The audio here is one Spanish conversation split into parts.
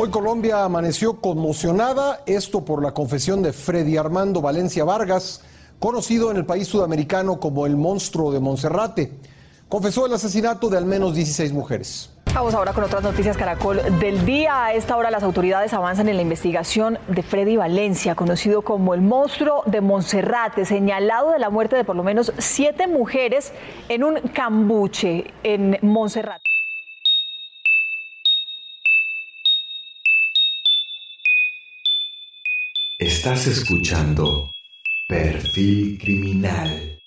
Hoy Colombia amaneció conmocionada, esto por la confesión de Freddy Armando Valencia Vargas, conocido en el país sudamericano como el monstruo de Monserrate. Confesó el asesinato de al menos 16 mujeres. Vamos ahora con otras noticias Caracol del día. A esta hora las autoridades avanzan en la investigación de Freddy Valencia, conocido como el monstruo de Monserrate, señalado de la muerte de por lo menos siete mujeres en un cambuche en Monserrate. Estás escuchando Perfil Criminal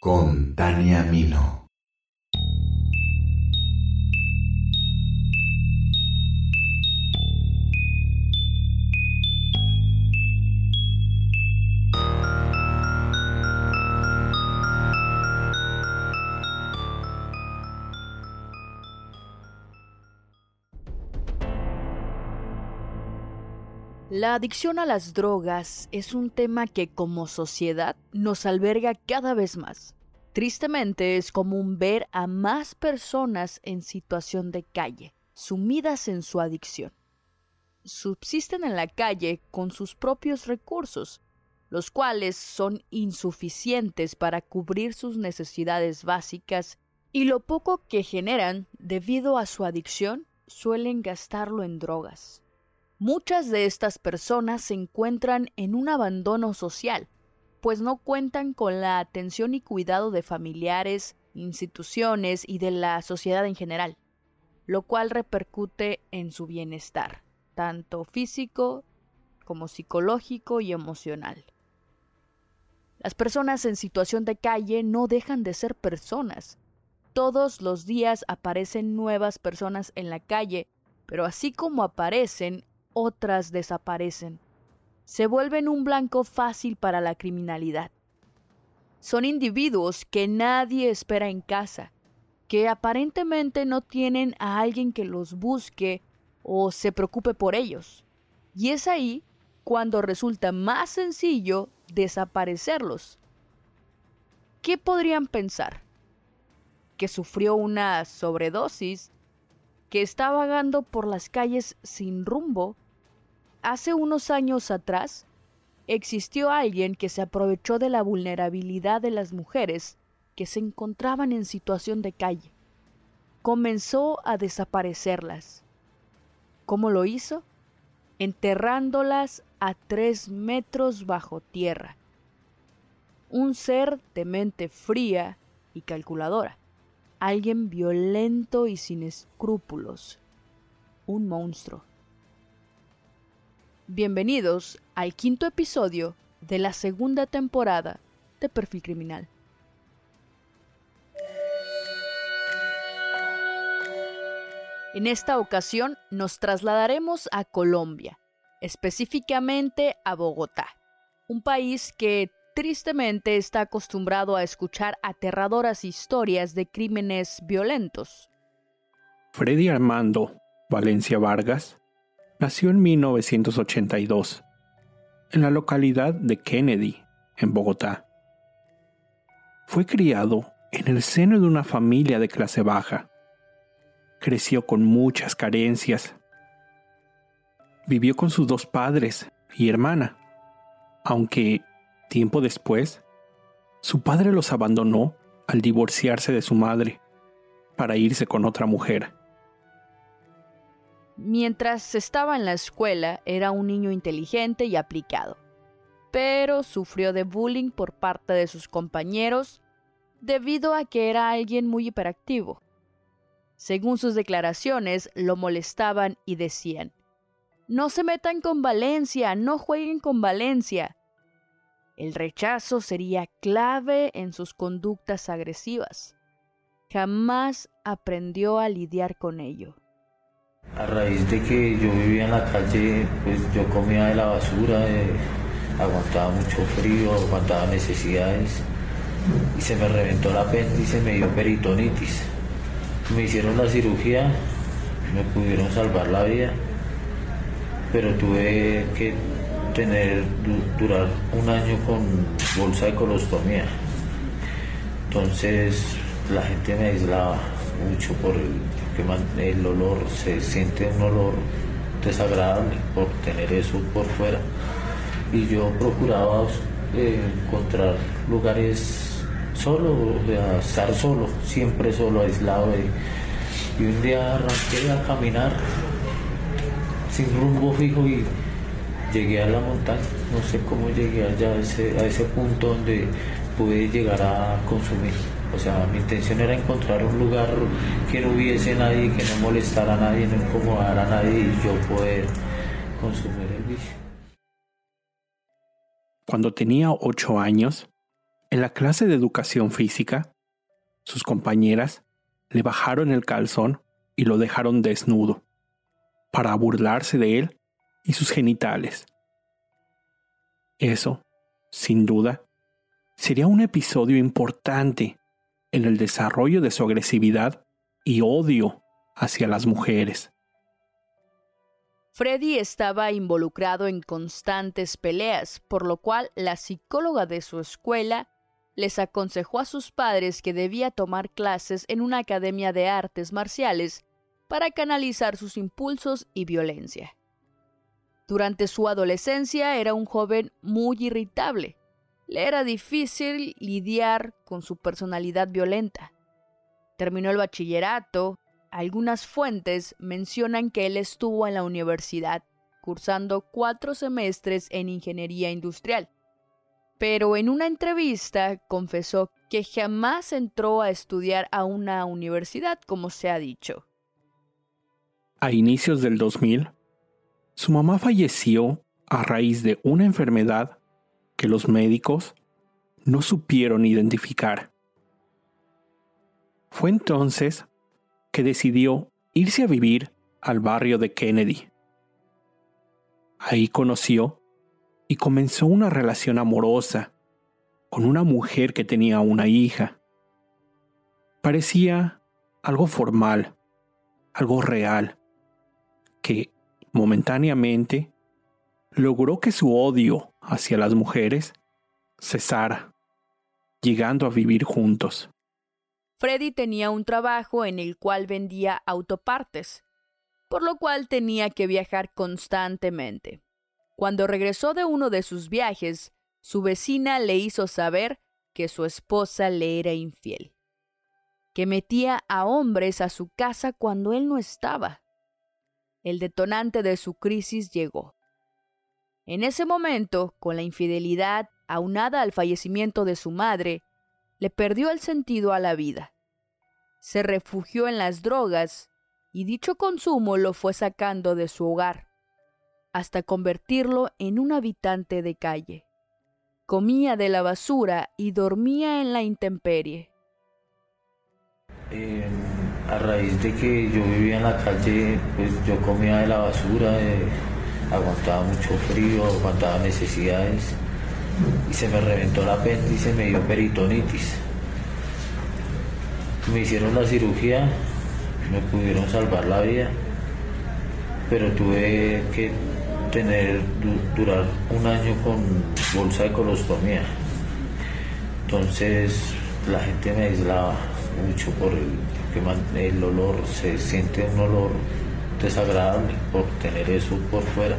con Tania Mino. La adicción a las drogas es un tema que como sociedad nos alberga cada vez más. Tristemente es común ver a más personas en situación de calle, sumidas en su adicción. Subsisten en la calle con sus propios recursos, los cuales son insuficientes para cubrir sus necesidades básicas y lo poco que generan debido a su adicción suelen gastarlo en drogas. Muchas de estas personas se encuentran en un abandono social, pues no cuentan con la atención y cuidado de familiares, instituciones y de la sociedad en general, lo cual repercute en su bienestar, tanto físico como psicológico y emocional. Las personas en situación de calle no dejan de ser personas. Todos los días aparecen nuevas personas en la calle, pero así como aparecen, otras desaparecen. Se vuelven un blanco fácil para la criminalidad. Son individuos que nadie espera en casa, que aparentemente no tienen a alguien que los busque o se preocupe por ellos. Y es ahí cuando resulta más sencillo desaparecerlos. ¿Qué podrían pensar? ¿Que sufrió una sobredosis? ¿Que está vagando por las calles sin rumbo? Hace unos años atrás, existió alguien que se aprovechó de la vulnerabilidad de las mujeres que se encontraban en situación de calle. Comenzó a desaparecerlas. ¿Cómo lo hizo? Enterrándolas a tres metros bajo tierra. Un ser de mente fría y calculadora. Alguien violento y sin escrúpulos. Un monstruo. Bienvenidos al quinto episodio de la segunda temporada de Perfil Criminal. En esta ocasión nos trasladaremos a Colombia, específicamente a Bogotá, un país que tristemente está acostumbrado a escuchar aterradoras historias de crímenes violentos. Freddy Armando Valencia Vargas nació en 1982, en la localidad de Kennedy, en Bogotá. Fue criado en el seno de una familia de clase baja. Creció con muchas carencias. Vivió con sus dos padres y hermana, aunque tiempo después, su padre los abandonó al divorciarse de su madre para irse con otra mujer. Mientras estaba en la escuela era un niño inteligente y aplicado, pero sufrió de bullying por parte de sus compañeros debido a que era alguien muy hiperactivo. Según sus declaraciones, lo molestaban y decían, no se metan con Valencia, no jueguen con Valencia. El rechazo sería clave en sus conductas agresivas. Jamás aprendió a lidiar con ello. A raíz de que yo vivía en la calle, pues yo comía de la basura, aguantaba mucho frío, aguantaba necesidades y se me reventó la apéndice, me dio peritonitis. Me hicieron la cirugía, me pudieron salvar la vida, pero tuve que tener, durar un año con bolsa de colostomía. Entonces la gente me aislaba mucho por el, el olor, se siente un olor desagradable por tener eso por fuera. Y yo procuraba eh, encontrar lugares solo, estar solo, siempre solo, aislado. y un día arranqué a caminar sin rumbo fijo y llegué a la montaña. No sé cómo llegué allá a ese, a ese punto donde pude llegar a consumir. O sea, mi intención era encontrar un lugar que no hubiese nadie, que no molestara a nadie, no incomodara a nadie y yo poder consumir el vicio. Cuando tenía ocho años, en la clase de educación física, sus compañeras le bajaron el calzón y lo dejaron desnudo, para burlarse de él y sus genitales. Eso, sin duda, sería un episodio importante en el desarrollo de su agresividad y odio hacia las mujeres. Freddy estaba involucrado en constantes peleas, por lo cual la psicóloga de su escuela les aconsejó a sus padres que debía tomar clases en una academia de artes marciales para canalizar sus impulsos y violencia. Durante su adolescencia era un joven muy irritable, le era difícil lidiar con su personalidad violenta. Terminó el bachillerato. Algunas fuentes mencionan que él estuvo en la universidad, cursando cuatro semestres en ingeniería industrial. Pero en una entrevista confesó que jamás entró a estudiar a una universidad, como se ha dicho. A inicios del 2000, su mamá falleció a raíz de una enfermedad que los médicos no supieron identificar. Fue entonces que decidió irse a vivir al barrio de Kennedy. Ahí conoció y comenzó una relación amorosa con una mujer que tenía una hija. Parecía algo formal, algo real, que momentáneamente logró que su odio hacia las mujeres cesara, llegando a vivir juntos. Freddy tenía un trabajo en el cual vendía autopartes, por lo cual tenía que viajar constantemente. Cuando regresó de uno de sus viajes, su vecina le hizo saber que su esposa le era infiel, que metía a hombres a su casa cuando él no estaba. El detonante de su crisis llegó. En ese momento, con la infidelidad aunada al fallecimiento de su madre, le perdió el sentido a la vida. Se refugió en las drogas y dicho consumo lo fue sacando de su hogar, hasta convertirlo en un habitante de calle. Comía de la basura y dormía en la intemperie. Em, a raíz de que yo vivía en la calle, pues yo comía de la basura. Aguantaba mucho frío, aguantaba necesidades y se me reventó el apéndice, me dio peritonitis. Me hicieron la cirugía, me pudieron salvar la vida, pero tuve que tener, durar un año con bolsa de colostomía. Entonces la gente me aislaba mucho por el, el olor, se siente un olor desagradable por tener eso por fuera.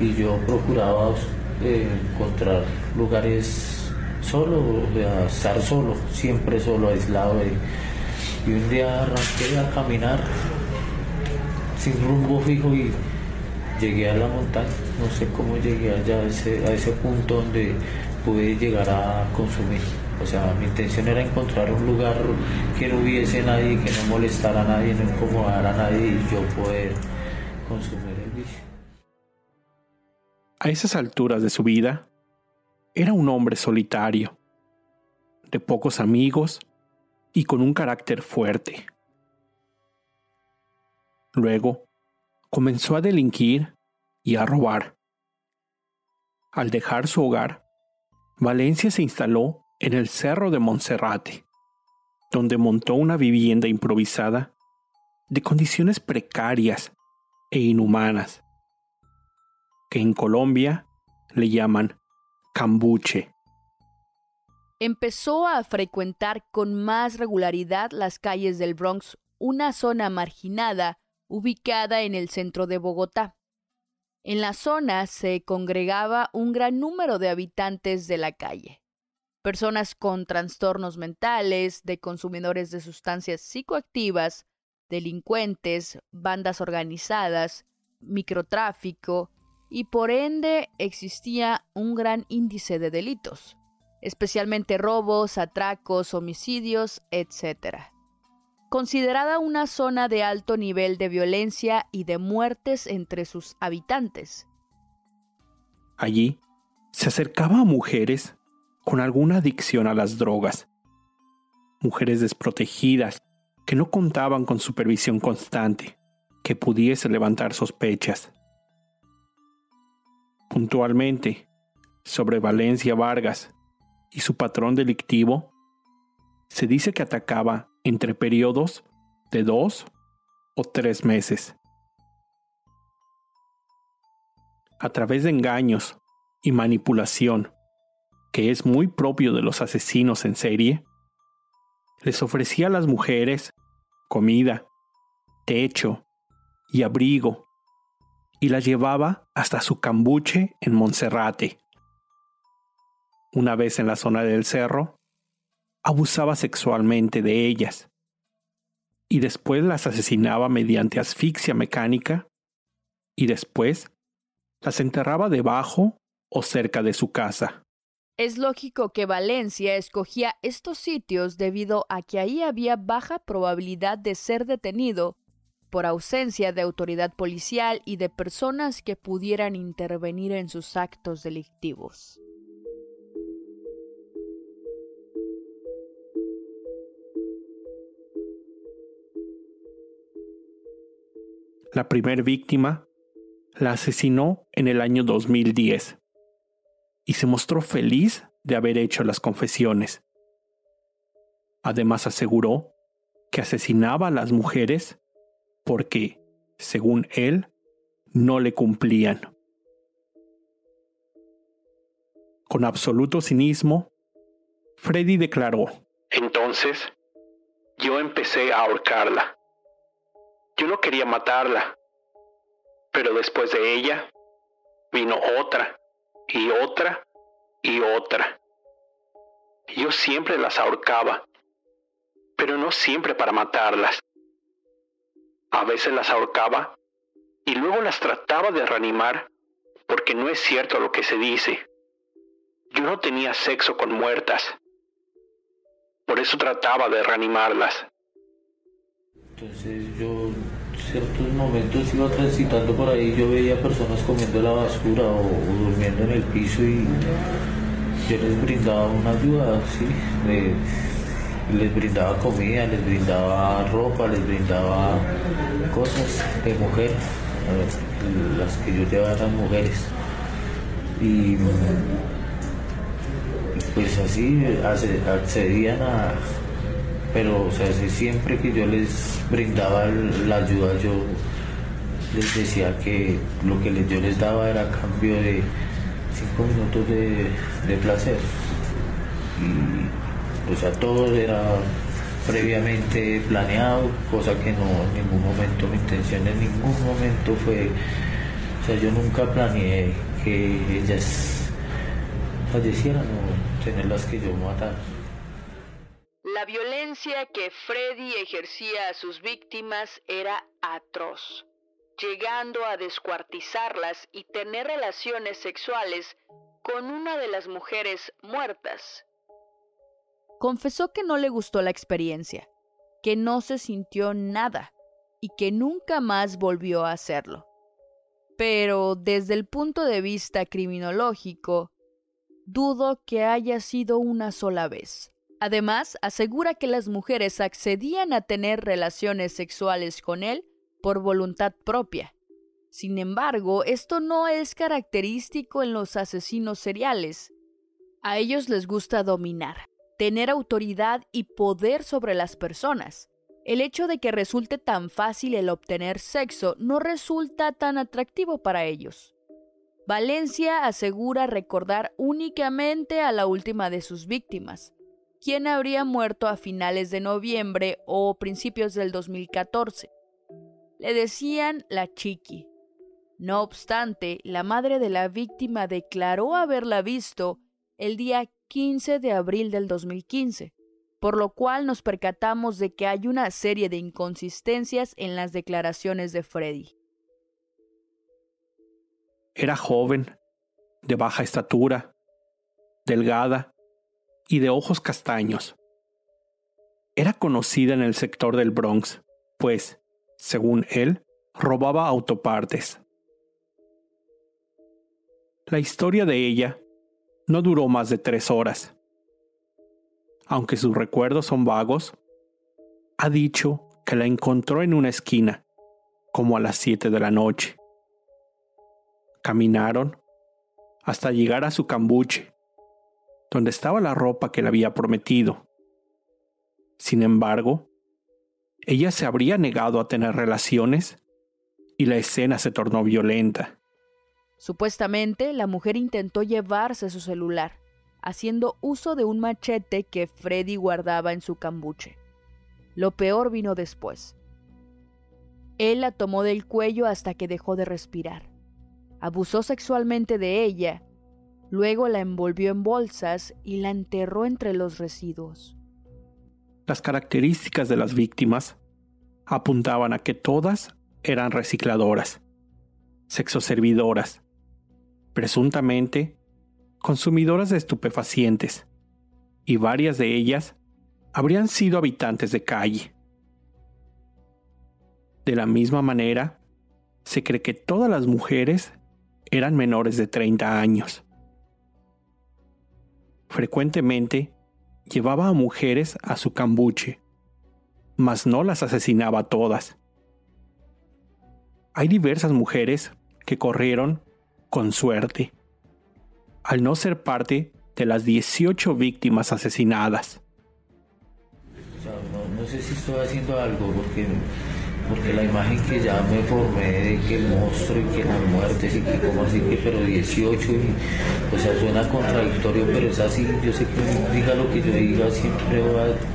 Y yo procuraba eh, encontrar lugares solo, estar solo, siempre solo, aislado. y un día arranqué a caminar sin rumbo fijo y llegué a la montaña. No sé cómo llegué allá a ese, a ese punto donde pude llegar a consumir. O sea, mi intención era encontrar un lugar que no hubiese nadie, que no molestara a nadie, no incomodara a nadie y yo poder consumir el vicio. A esas alturas de su vida, era un hombre solitario, de pocos amigos y con un carácter fuerte. Luego, comenzó a delinquir y a robar. Al dejar su hogar, Valencia se instaló en el Cerro de Monserrate, donde montó una vivienda improvisada de condiciones precarias e inhumanas, que en Colombia le llaman cambuche. Empezó a frecuentar con más regularidad las calles del Bronx, una zona marginada ubicada en el centro de Bogotá. En la zona se congregaba un gran número de habitantes de la calle, personas con trastornos mentales, de consumidores de sustancias psicoactivas, delincuentes, bandas organizadas, microtráfico, y por ende existía un gran índice de delitos, especialmente robos, atracos, homicidios, etc. Considerada una zona de alto nivel de violencia y de muertes entre sus habitantes. Allí se acercaba a mujeres con alguna adicción a las drogas, mujeres desprotegidas que no contaban con supervisión constante, que pudiese levantar sospechas. Puntualmente, sobre Valencia Vargas y su patrón delictivo, se dice que atacaba entre periodos de dos o tres meses. A través de engaños y manipulación, que es muy propio de los asesinos en serie, les ofrecía a las mujeres comida, techo y abrigo, y las llevaba hasta su cambuche en Monserrate. Una vez en la zona del cerro, abusaba sexualmente de ellas, y después las asesinaba mediante asfixia mecánica, y después las enterraba debajo o cerca de su casa. Es lógico que Valencia escogía estos sitios debido a que ahí había baja probabilidad de ser detenido por ausencia de autoridad policial y de personas que pudieran intervenir en sus actos delictivos. La primer víctima la asesinó en el año 2010 y se mostró feliz de haber hecho las confesiones. Además aseguró que asesinaba a las mujeres porque, según él, no le cumplían. Con absoluto cinismo, Freddy declaró, Entonces, yo empecé a ahorcarla. Yo no quería matarla, pero después de ella vino otra y otra y otra. Yo siempre las ahorcaba, pero no siempre para matarlas. A veces las ahorcaba y luego las trataba de reanimar porque no es cierto lo que se dice. Yo no tenía sexo con muertas. Por eso trataba de reanimarlas. Entonces yo ciertos momentos iba transitando por ahí, yo veía personas comiendo la basura o, durmiendo en el piso y yo les brindaba una ayuda, ¿sí? les brindaba comida, les brindaba ropa, les brindaba cosas de mujer, las que yo llevaba eran mujeres. Y pues así accedían a, pero o sea, siempre que yo les brindaba la ayuda, yo les decía que lo que yo les daba era cambio de cinco minutos de, placer. Y, o sea, todo era previamente planeado, cosa que no en ningún momento, mi intención en ningún momento fue, o sea, yo nunca planeé que ellas fallecieran o tenerlas que yo matar. La violencia que Freddy ejercía a sus víctimas era atroz, llegando a descuartizarlas y tener relaciones sexuales con una de las mujeres muertas. Confesó que no le gustó la experiencia, que no se sintió nada y que nunca más volvió a hacerlo. Pero desde el punto de vista criminológico, dudo que haya sido una sola vez. Además, asegura que las mujeres accedían a tener relaciones sexuales con él por voluntad propia. Sin embargo, esto no es característico en los asesinos seriales. A ellos les gusta dominar, tener autoridad y poder sobre las personas. El hecho de que resulte tan fácil el obtener sexo no resulta tan atractivo para ellos. Valencia asegura recordar únicamente a la última de sus víctimas, quien habría muerto a finales de noviembre o principios del 2014. Le decían la chiqui. No obstante, la madre de la víctima declaró haberla visto el día 15 de abril del 2015, por lo cual nos percatamos de que hay una serie de inconsistencias en las declaraciones de Freddy. Era joven, de baja estatura, delgada y de ojos castaños. Era conocida en el sector del Bronx, pues, según él, robaba autopartes. La historia de ella no duró más de tres horas. Aunque sus recuerdos son vagos, ha dicho que la encontró en una esquina, como a las siete de la noche. Caminaron hasta llegar a su cambuche, donde estaba la ropa que le había prometido. Sin embargo, ella se habría negado a tener relaciones y la escena se tornó violenta. Supuestamente, la mujer intentó llevarse su celular, haciendo uso de un machete que Freddy guardaba en su cambuche. Lo peor vino después. Él la tomó del cuello hasta que dejó de respirar. Abusó sexualmente de ella, luego la envolvió en bolsas y la enterró entre los residuos. Las características de las víctimas apuntaban a que todas eran recicladoras, sexoservidoras, presuntamente consumidoras de estupefacientes, y varias de ellas habrían sido habitantes de calle. De la misma manera, se cree que todas las mujeres eran menores de 30 años. Frecuentemente llevaba a mujeres a su cambuche, mas no las asesinaba todas. Hay diversas mujeres que corrieron con suerte, al no ser parte de las 18 víctimas asesinadas. no, sé si estoy haciendo algo porque, porque la imagen que ya me formé de que monstruo y que las muertes y que como así que pero 18 y o sea suena contradictorio pero es así. Yo sé que diga lo que yo diga siempre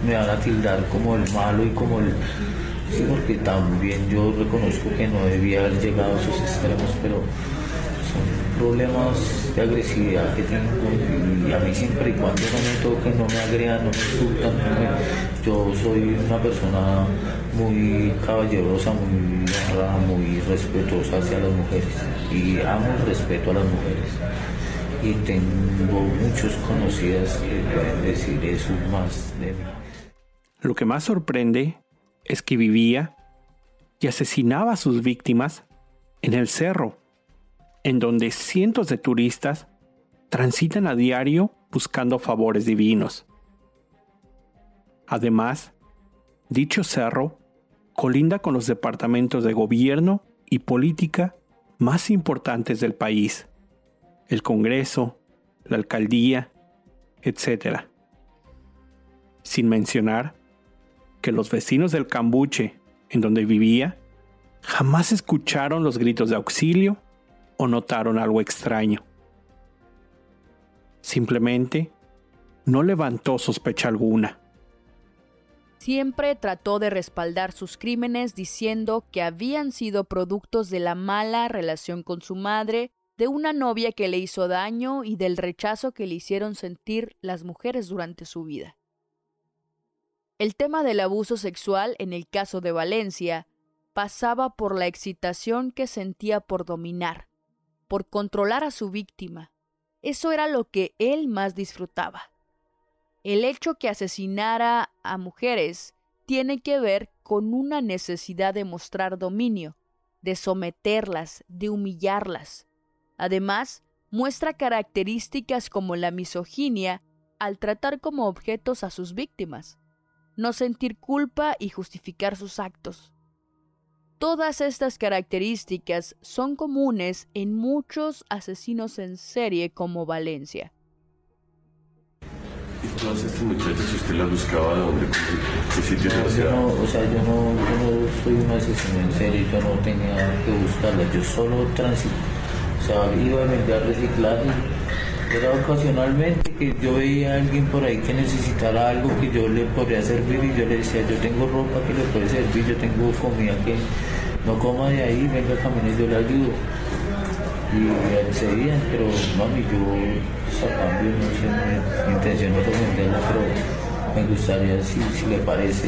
me van a tildar como el malo y como el sí porque también yo reconozco que no debía haber llegado a esos extremos pero problemas de agresividad que tengo y a mí siempre y cuando no me toquen, no me agredan, no me insultan, yo soy una persona muy caballerosa, muy muy respetuosa hacia las mujeres y amo el respeto a las mujeres. Y tengo muchos conocidas que pueden decir eso más de mí. Lo que más sorprende es que vivía y asesinaba a sus víctimas en el cerro en donde cientos de turistas transitan a diario buscando favores divinos. Además, dicho cerro colinda con los departamentos de gobierno y política más importantes del país, el Congreso, la alcaldía, etc. Sin mencionar que los vecinos del Cambuche, en donde vivía, jamás escucharon los gritos de auxilio o notaron algo extraño. Simplemente no levantó sospecha alguna. Siempre trató de respaldar sus crímenes diciendo que habían sido productos de la mala relación con su madre, de una novia que le hizo daño y del rechazo que le hicieron sentir las mujeres durante su vida. El tema del abuso sexual en el caso de Valencia pasaba por la excitación que sentía por dominar, por controlar a su víctima. Eso era lo que él más disfrutaba. El hecho que asesinara a mujeres tiene que ver con una necesidad de mostrar dominio, de someterlas, de humillarlas. Además, muestra características como la misoginia al tratar como objetos a sus víctimas, no sentir culpa y justificar sus actos. Todas estas características son comunes en muchos asesinos en serie como Valencia. ¿Y todas estas muchachas usted las buscaba dónde? ¿Qué sitios no, yo no, o sea, yo no, no soy un asesino en serie, yo no tenía que buscarlas, yo solo transito. O sea, iba a vender reciclaje era ocasionalmente que yo veía a alguien por ahí que necesitara algo que yo le podría servir y yo le decía, yo tengo ropa que le puede servir, yo tengo comida que, no coma de ahí, venga camine, yo le ayudo. Y accedían, pero mami, yo a cambio no sé, mi, intención no es pero me gustaría, si, si le parece,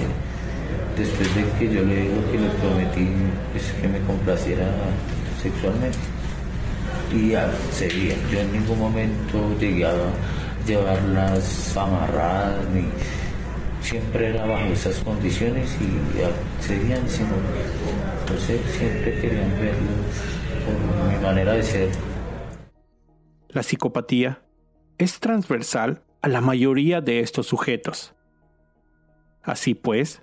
después de que yo le digo que le prometí pues, que me complaciera sexualmente. Y accedía, yo en ningún momento llegué a llevarlas amarradas, ni siempre era bajo esas condiciones y accedían, sino, entonces siempre querían verlo mi manera de ser. La psicopatía es transversal a la mayoría de estos sujetos. Así pues,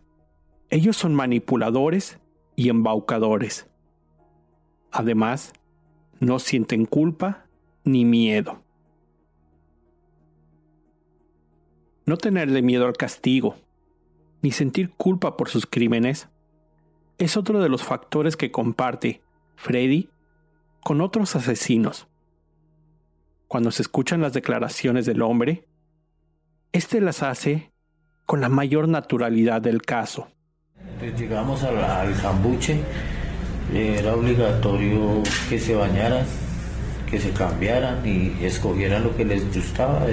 ellos son manipuladores y embaucadores. Además, no sienten culpa ni miedo. No tenerle miedo al castigo, ni sentir culpa por sus crímenes, es otro de los factores que comparte Freddy con otros asesinos. Cuando se escuchan las declaraciones del hombre, éste las hace con la mayor naturalidad del caso. Llegamos al, al cambuche, era obligatorio que se bañaran, que se cambiaran y escogieran lo que les gustaba,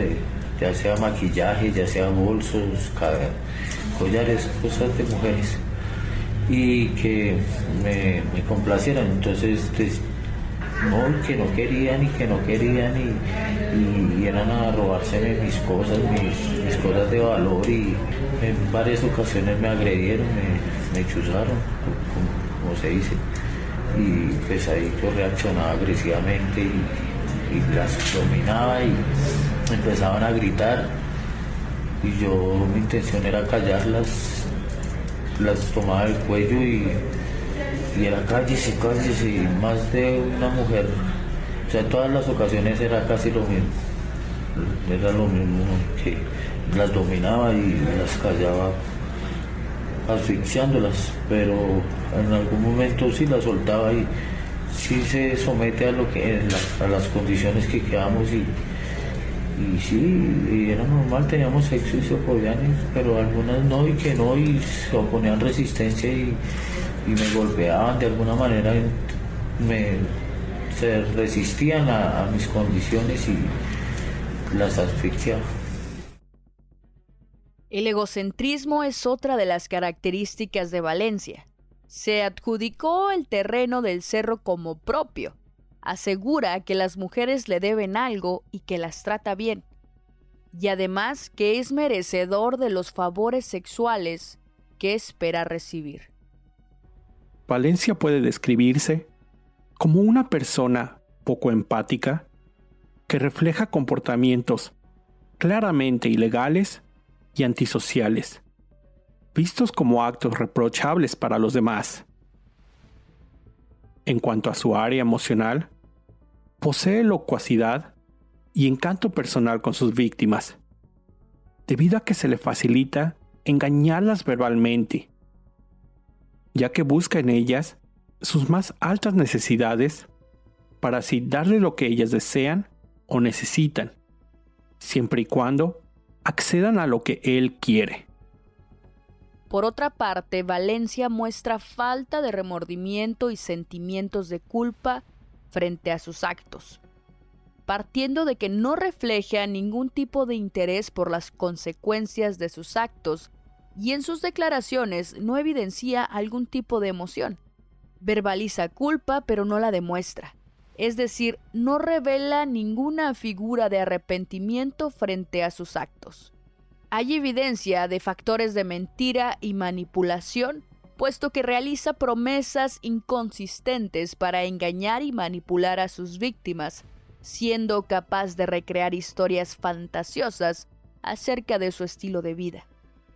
ya sea maquillaje, ya sea bolsos, collares, cosas de mujeres, y que me, complacieran. Entonces, no, que no querían y que no querían y, eran a robarse mis cosas, mis, cosas de valor y en varias ocasiones me agredieron, me, me chuzaron, como, se dice. Y pues ahí yo reaccionaba agresivamente y, las dominaba y empezaban a gritar y yo mi intención era callarlas, las tomaba del cuello y y era cállese, cállese, y más de una mujer. O sea, en todas las ocasiones era casi lo mismo. Era lo mismo que las dominaba y las callaba asfixiándolas, pero en algún momento sí las soltaba y sí se somete a lo que a las condiciones que quedamos y, y sí, y era normal, teníamos sexo y se pero algunas no y que no y se oponían resistencia y y me golpeaban de alguna manera, me, se resistían a, mis condiciones y las asfixiaban. El egocentrismo es otra de las características de Valencia. Se adjudicó el terreno del cerro como propio. Asegura que las mujeres le deben algo y que las trata bien. Y además que es merecedor de los favores sexuales que espera recibir. Valencia puede describirse como una persona poco empática que refleja comportamientos claramente ilegales y antisociales, vistos como actos reprochables para los demás. En cuanto a su área emocional, posee locuacidad y encanto personal con sus víctimas, debido a que se le facilita engañarlas verbalmente ya que busca en ellas sus más altas necesidades para así darle lo que ellas desean o necesitan, siempre y cuando accedan a lo que él quiere. Por otra parte, Valencia muestra falta de remordimiento y sentimientos de culpa frente a sus actos, partiendo de que no refleja ningún tipo de interés por las consecuencias de sus actos y en sus declaraciones no evidencia algún tipo de emoción. Verbaliza culpa pero no la demuestra. Es decir, no revela ninguna figura de arrepentimiento frente a sus actos. Hay evidencia de factores de mentira y manipulación, puesto que realiza promesas inconsistentes para engañar y manipular a sus víctimas, siendo capaz de recrear historias fantasiosas acerca de su estilo de vida.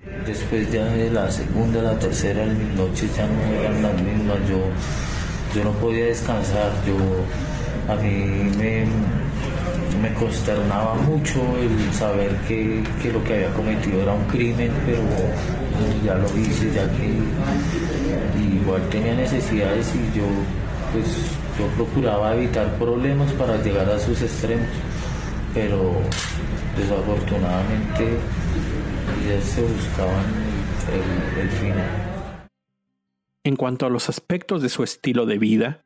Después ya de la segunda, la tercera, mis noches ya no eran las mismas, yo, yo no podía descansar, yo, a mí me, me consternaba mucho el saber que, lo que había cometido era un crimen, pero ya lo hice, ya que igual tenía necesidades y yo pues yo procuraba evitar problemas para llegar a sus extremos, pero desafortunadamente ya se buscaban el, final. En cuanto a los aspectos de su estilo de vida,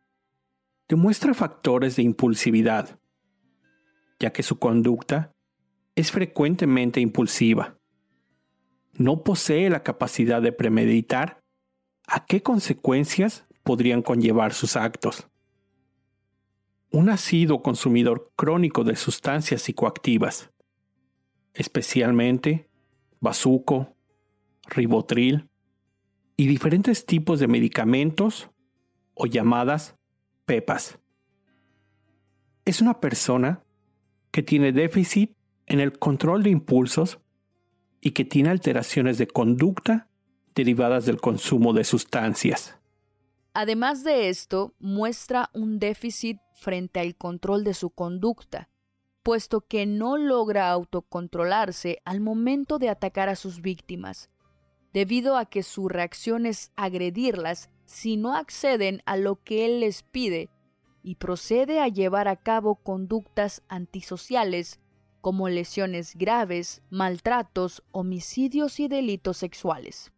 demuestra factores de impulsividad, ya que su conducta es frecuentemente impulsiva. No posee la capacidad de premeditar a qué consecuencias podrían conllevar sus actos. Un asiduo consumidor crónico de sustancias psicoactivas, especialmente bazuco, ribotril y diferentes tipos de medicamentos o llamadas pepas. Es una persona que tiene déficit en el control de impulsos y que tiene alteraciones de conducta derivadas del consumo de sustancias. Además de esto, muestra un déficit frente al control de su conducta, puesto que no logra autocontrolarse al momento de atacar a sus víctimas, debido a que su reacción es agredirlas si no acceden a lo que él les pide y procede a llevar a cabo conductas antisociales como lesiones graves, maltratos, homicidios y delitos sexuales.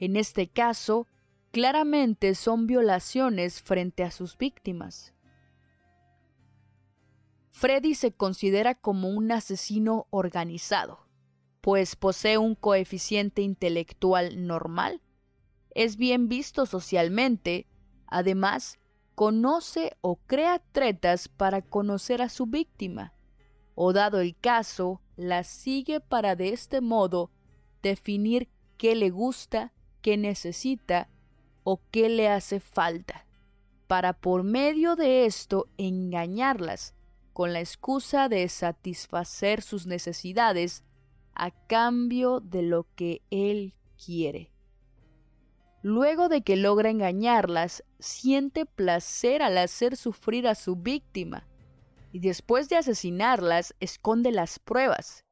En este caso, claramente son violaciones frente a sus víctimas. Freddy se considera como un asesino organizado, pues posee un coeficiente intelectual normal, es bien visto socialmente, además, conoce o crea tretas para conocer a su víctima, o dado el caso, la sigue para de este modo definir qué le gusta, qué necesita o qué le hace falta, para por medio de esto engañarlas con la excusa de satisfacer sus necesidades a cambio de lo que él quiere. Luego de que logra engañarlas, siente placer al hacer sufrir a su víctima, y después de asesinarlas, esconde las pruebas.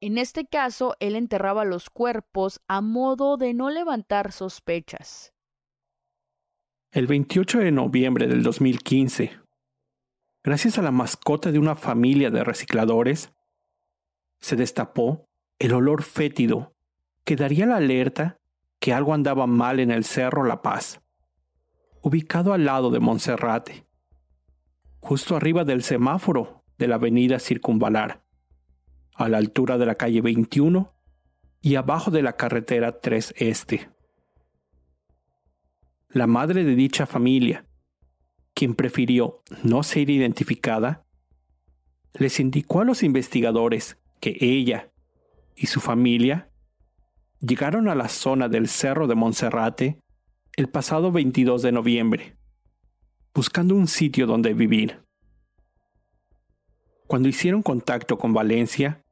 En este caso, él enterraba los cuerpos a modo de no levantar sospechas. El 28 de noviembre del 2015, gracias a la mascota de una familia de recicladores, se destapó el olor fétido que daría la alerta que algo andaba mal en el Cerro La Paz, ubicado al lado de Monserrate, justo arriba del semáforo de la avenida Circunvalar, a la altura de la calle 21 y abajo de la carretera 3 Este. La madre de dicha familia, quien prefirió no ser identificada, les indicó a los investigadores que ella y su familia llegaron a la zona del Cerro de Monserrate el pasado 22 de noviembre, buscando un sitio donde vivir. Cuando hicieron contacto con Valencia,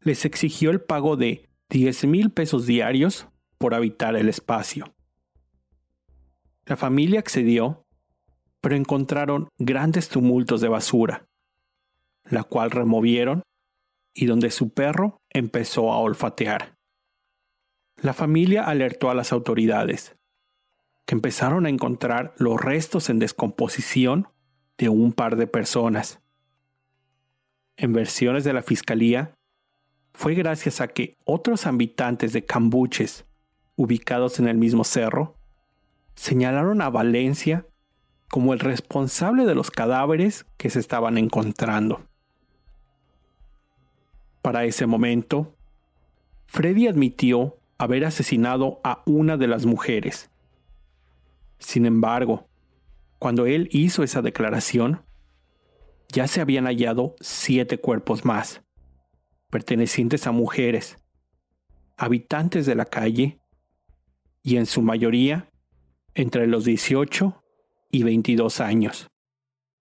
les exigió el pago de 10 mil pesos diarios por habitar el espacio. La familia accedió, pero encontraron grandes tumultos de basura, la cual removieron y donde su perro empezó a olfatear. La familia alertó a las autoridades, que empezaron a encontrar los restos en descomposición de un par de personas. En versiones de la fiscalía, fue gracias a que otros habitantes de Cambuches, ubicados en el mismo cerro, señalaron a Valencia como el responsable de los cadáveres que se estaban encontrando. Para ese momento, Freddy admitió haber asesinado a una de las mujeres. Sin embargo, cuando él hizo esa declaración, ya se habían hallado siete cuerpos más, pertenecientes a mujeres, habitantes de la calle, y en su mayoría entre los 18 y 22 años.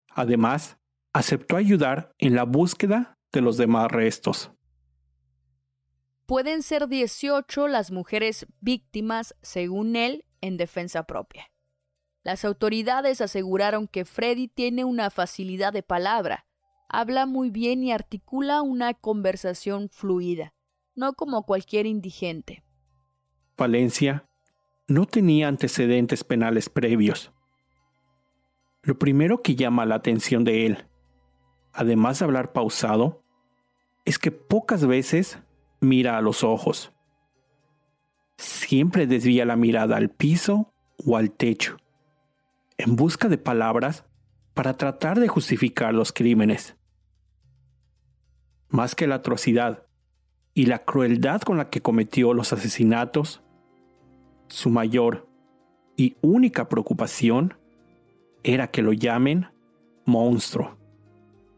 Además, aceptó ayudar en la búsqueda de los demás restos. Pueden ser 18 las mujeres víctimas, según él, en defensa propia. Las autoridades aseguraron que Freddy tiene una facilidad de palabra, habla muy bien y articula una conversación fluida, no como cualquier indigente. Valencia no tenía antecedentes penales previos. Lo primero que llama la atención de él además de hablar pausado, es que pocas veces mira a los ojos. siempre desvía la mirada al piso o al techo, en busca de palabras para tratar de justificar los crímenes. Más que la atrocidad y la crueldad con la que cometió los asesinatos, su mayor y única preocupación era que lo llamen monstruo.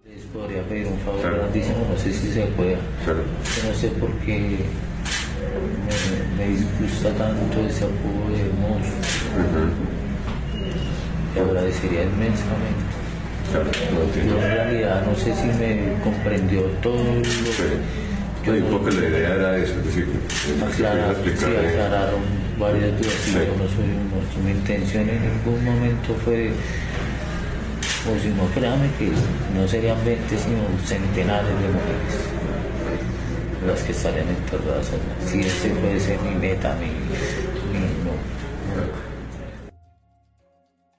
Les podría pedir un favor grandísimo, no sé si se puede. No sé por qué me, disgusta tanto ese apodo de monstruo. Te agradecería inmensamente. Yo en realidad no sé si me comprendió todo lo que yo un poco la idea era eso, es decir, aclarar, sí, aclararon varias dudas. Sí. No soy un monstruo. Mi intención en ningún momento fue o si no, créame que no serían 20, sino centenares de mujeres las que estarían enterradas. Si ese puede ser mi meta, mi, mi no.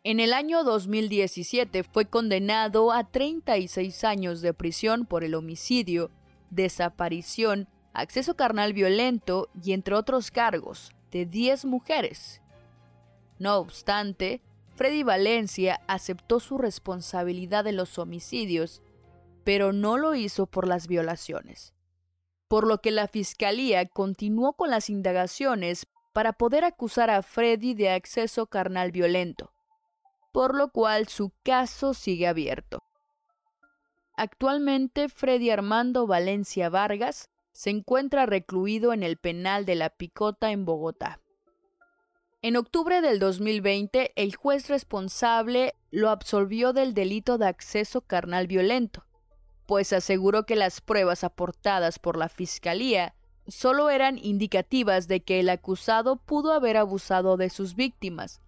En el año 2017 fue condenado a 36 años de prisión por el homicidio, desaparición, acceso carnal violento y entre otros cargos de 10 mujeres. No obstante, Freddy Valencia aceptó su responsabilidad de los homicidios, pero no lo hizo por las violaciones, por lo que la Fiscalía continuó con las indagaciones para poder acusar a Freddy de acceso carnal violento, por lo cual su caso sigue abierto. Actualmente Freddy Armando Valencia Vargas se encuentra recluido en el penal de la Picota en Bogotá. En octubre del 2020, el juez responsable lo absolvió del delito de acceso carnal violento, pues aseguró que las pruebas aportadas por la Fiscalía solo eran indicativas de que el acusado pudo haber abusado de sus víctimas,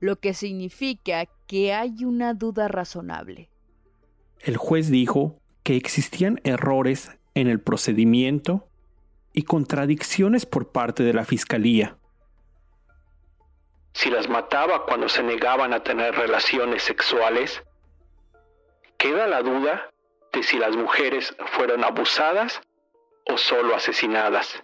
lo que significa que hay una duda razonable. El juez dijo que existían errores en el procedimiento y contradicciones por parte de la Fiscalía si las mataba cuando se negaban a tener relaciones sexuales, queda la duda de si las mujeres fueron abusadas o solo asesinadas.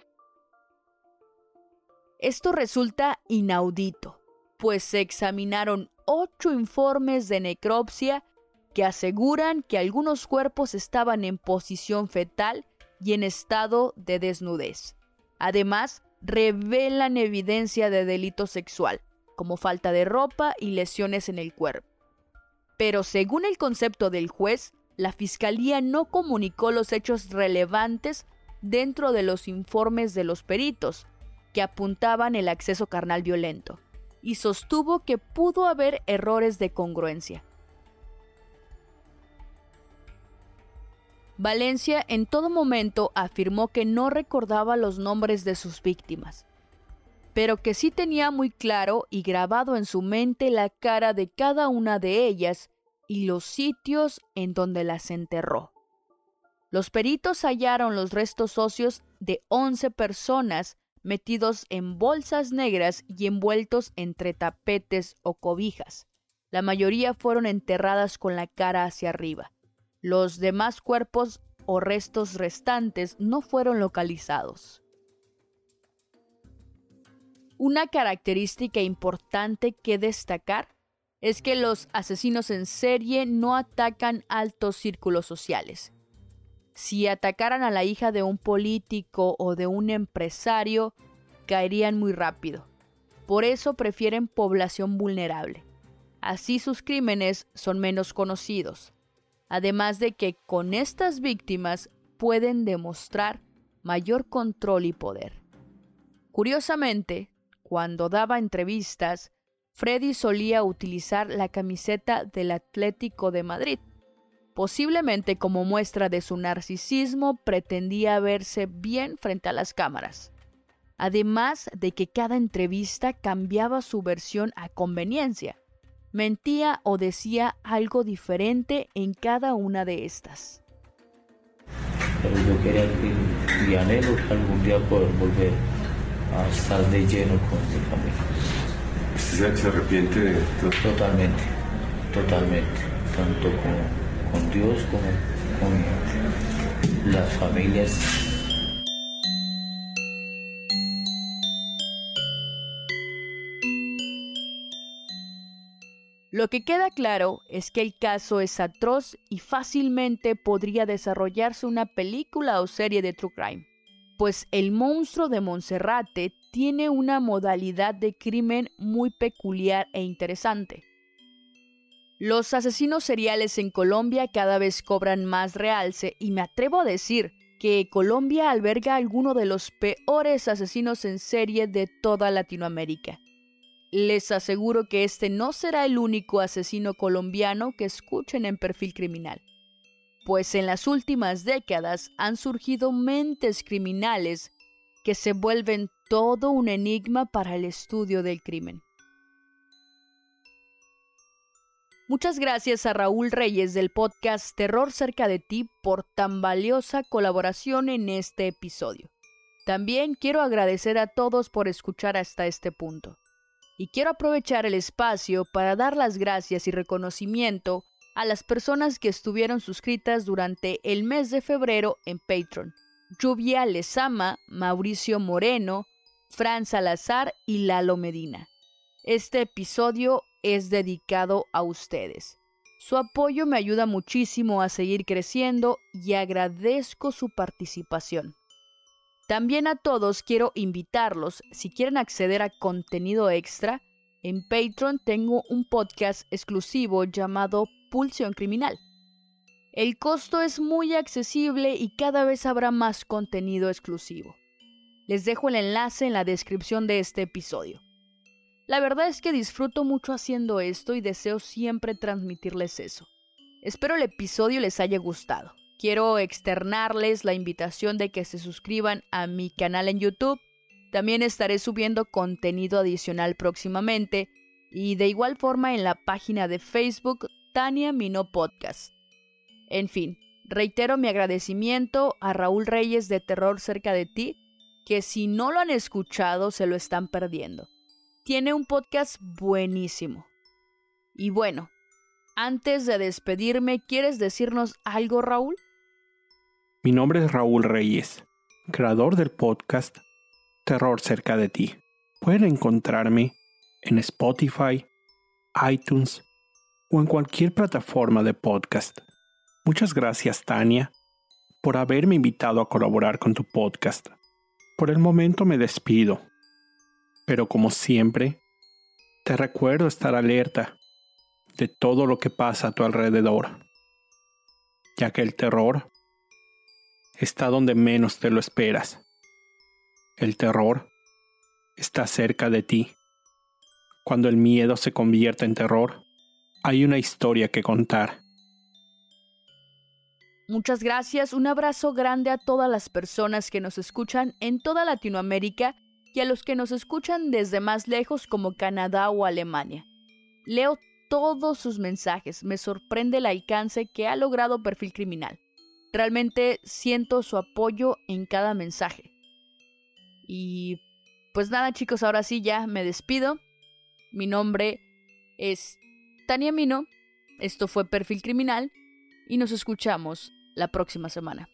Esto resulta inaudito, pues se examinaron ocho informes de necropsia que aseguran que algunos cuerpos estaban en posición fetal y en estado de desnudez. Además, revelan evidencia de delito sexual, como falta de ropa y lesiones en el cuerpo. Pero según el concepto del juez, la Fiscalía no comunicó los hechos relevantes dentro de los informes de los peritos, que apuntaban el acceso carnal violento, y sostuvo que pudo haber errores de congruencia. Valencia en todo momento afirmó que no recordaba los nombres de sus víctimas, pero que sí tenía muy claro y grabado en su mente la cara de cada una de ellas y los sitios en donde las enterró. Los peritos hallaron los restos óseos de 11 personas metidos en bolsas negras y envueltos entre tapetes o cobijas. La mayoría fueron enterradas con la cara hacia arriba. Los demás cuerpos o restos restantes no fueron localizados. Una característica importante que destacar es que los asesinos en serie no atacan altos círculos sociales. Si atacaran a la hija de un político o de un empresario, caerían muy rápido. Por eso prefieren población vulnerable. Así sus crímenes son menos conocidos. Además de que con estas víctimas pueden demostrar mayor control y poder. Curiosamente, cuando daba entrevistas, Freddy solía utilizar la camiseta del Atlético de Madrid. Posiblemente como muestra de su narcisismo pretendía verse bien frente a las cámaras. Además de que cada entrevista cambiaba su versión a conveniencia. Mentía o decía algo diferente en cada una de estas. Pero yo quería que, y algún día poder volver a estar de lleno con mi familia. ¿Usted se arrepiente de esto? Totalmente, totalmente, tanto con, con Dios como con las familias Lo que queda claro es que el caso es atroz y fácilmente podría desarrollarse una película o serie de True Crime, pues el monstruo de Monserrate tiene una modalidad de crimen muy peculiar e interesante. Los asesinos seriales en Colombia cada vez cobran más realce y me atrevo a decir que Colombia alberga alguno de los peores asesinos en serie de toda Latinoamérica. Les aseguro que este no será el único asesino colombiano que escuchen en perfil criminal, pues en las últimas décadas han surgido mentes criminales que se vuelven todo un enigma para el estudio del crimen. Muchas gracias a Raúl Reyes del podcast Terror cerca de ti por tan valiosa colaboración en este episodio. También quiero agradecer a todos por escuchar hasta este punto y quiero aprovechar el espacio para dar las gracias y reconocimiento a las personas que estuvieron suscritas durante el mes de febrero en Patreon. Lluvia Lezama, Mauricio Moreno, Fran Salazar y Lalo Medina. Este episodio es dedicado a ustedes. Su apoyo me ayuda muchísimo a seguir creciendo y agradezco su participación. También a todos quiero invitarlos, si quieren acceder a contenido extra, en Patreon tengo un podcast exclusivo llamado Pulsión Criminal. El costo es muy accesible y cada vez habrá más contenido exclusivo. Les dejo el enlace en la descripción de este episodio. La verdad es que disfruto mucho haciendo esto y deseo siempre transmitirles eso. Espero el episodio les haya gustado. Quiero externarles la invitación de que se suscriban a mi canal en YouTube. También estaré subiendo contenido adicional próximamente y de igual forma en la página de Facebook Tania Mino Podcast. En fin, reitero mi agradecimiento a Raúl Reyes de Terror cerca de ti, que si no lo han escuchado se lo están perdiendo. Tiene un podcast buenísimo. Y bueno, antes de despedirme, ¿quieres decirnos algo, Raúl? Mi nombre es Raúl Reyes, creador del podcast Terror cerca de ti. Pueden encontrarme en Spotify, iTunes o en cualquier plataforma de podcast. Muchas gracias Tania por haberme invitado a colaborar con tu podcast. Por el momento me despido, pero como siempre, te recuerdo estar alerta de todo lo que pasa a tu alrededor, ya que el terror está donde menos te lo esperas. El terror está cerca de ti. Cuando el miedo se convierte en terror, hay una historia que contar. Muchas gracias, un abrazo grande a todas las personas que nos escuchan en toda Latinoamérica y a los que nos escuchan desde más lejos como Canadá o Alemania. Leo todos sus mensajes, me sorprende el alcance que ha logrado Perfil Criminal. Realmente siento su apoyo en cada mensaje. Y pues nada chicos, ahora sí ya me despido. Mi nombre es Tania Mino. Esto fue Perfil Criminal y nos escuchamos la próxima semana.